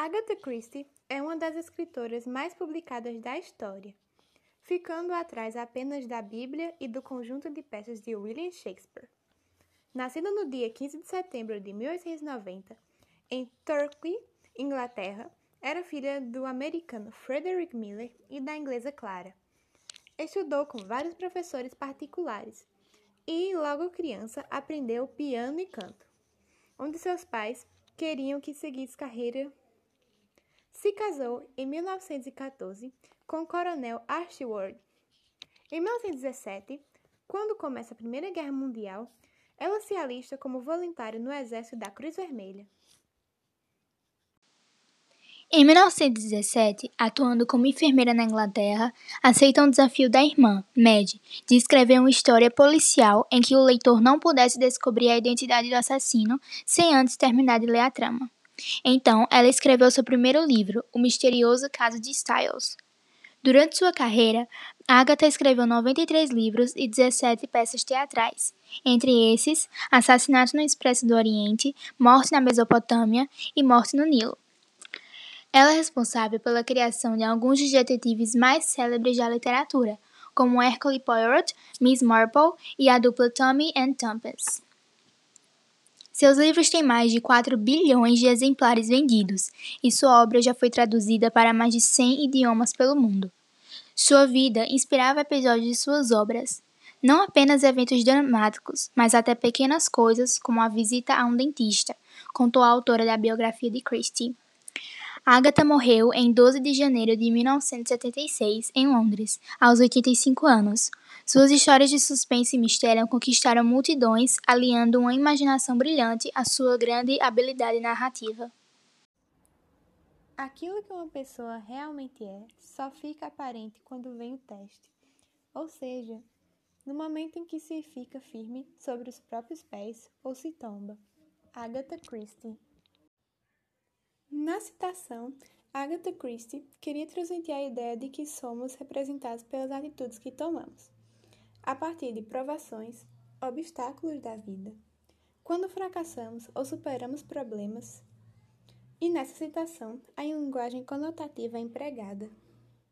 Agatha Christie é uma das escritoras mais publicadas da história, ficando atrás apenas da Bíblia e do conjunto de peças de William Shakespeare. Nascida no dia 15 de setembro de 1890, em Torquay, Inglaterra, era filha do americano Frederick Miller e da inglesa Clara. Estudou com vários professores particulares e, logo criança, aprendeu piano e canto, onde seus pais queriam que seguisse carreira se casou em 1914 com o coronel Archibald. Em 1917, quando começa a Primeira Guerra Mundial, ela se alista como voluntária no exército da Cruz Vermelha. Em 1917, atuando como enfermeira na Inglaterra, aceita um desafio da irmã, Mad, de escrever uma história policial em que o leitor não pudesse descobrir a identidade do assassino sem antes terminar de ler a trama. Então, ela escreveu seu primeiro livro, O Misterioso Caso de Styles. Durante sua carreira, Agatha escreveu 93 livros e 17 peças teatrais, entre esses Assassinato no Expresso do Oriente, Morte na Mesopotâmia e Morte no Nilo. Ela é responsável pela criação de alguns dos detetives mais célebres da literatura, como Hercule Poirot, Miss Marple e a dupla Tommy and Tempest. Seus livros têm mais de 4 bilhões de exemplares vendidos, e sua obra já foi traduzida para mais de 100 idiomas pelo mundo. Sua vida inspirava episódios de suas obras, não apenas eventos dramáticos, mas até pequenas coisas, como a visita a um dentista, contou a autora da biografia de Christie. Agatha morreu em 12 de janeiro de 1976, em Londres, aos 85 anos. Suas histórias de suspense e mistério conquistaram multidões, aliando uma imaginação brilhante à sua grande habilidade narrativa. Aquilo que uma pessoa realmente é só fica aparente quando vem o teste. Ou seja, no momento em que se fica firme sobre os próprios pés ou se tomba. Agatha Christie na citação, Agatha Christie queria transmitir a ideia de que somos representados pelas atitudes que tomamos, a partir de provações, obstáculos da vida, quando fracassamos ou superamos problemas. E nessa citação, a linguagem conotativa é empregada.